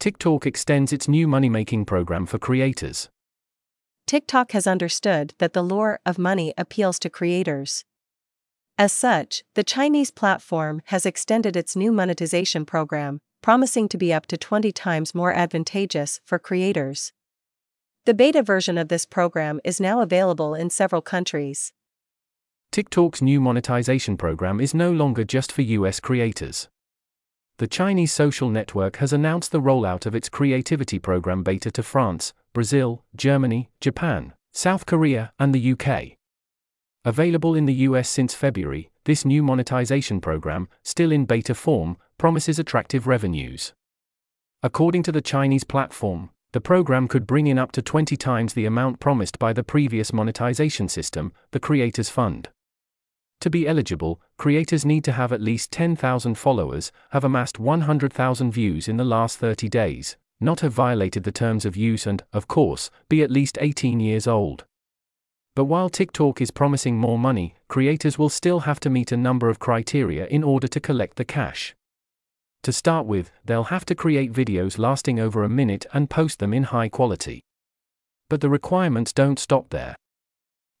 TikTok extends its new money making program for creators. TikTok has understood that the lure of money appeals to creators. As such, the Chinese platform has extended its new monetization program, promising to be up to 20 times more advantageous for creators. The beta version of this program is now available in several countries. TikTok's new monetization program is no longer just for US creators. The Chinese social network has announced the rollout of its creativity program beta to France, Brazil, Germany, Japan, South Korea, and the UK. Available in the US since February, this new monetization program, still in beta form, promises attractive revenues. According to the Chinese platform, the program could bring in up to 20 times the amount promised by the previous monetization system, the Creators Fund. To be eligible, creators need to have at least 10,000 followers, have amassed 100,000 views in the last 30 days, not have violated the terms of use, and, of course, be at least 18 years old. But while TikTok is promising more money, creators will still have to meet a number of criteria in order to collect the cash. To start with, they'll have to create videos lasting over a minute and post them in high quality. But the requirements don't stop there.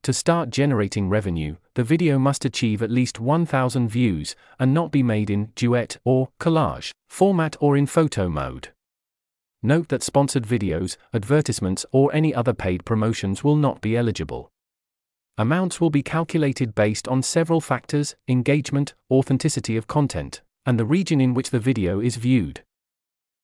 To start generating revenue, the video must achieve at least 1000 views and not be made in duet or collage format or in photo mode. Note that sponsored videos, advertisements, or any other paid promotions will not be eligible. Amounts will be calculated based on several factors engagement, authenticity of content, and the region in which the video is viewed.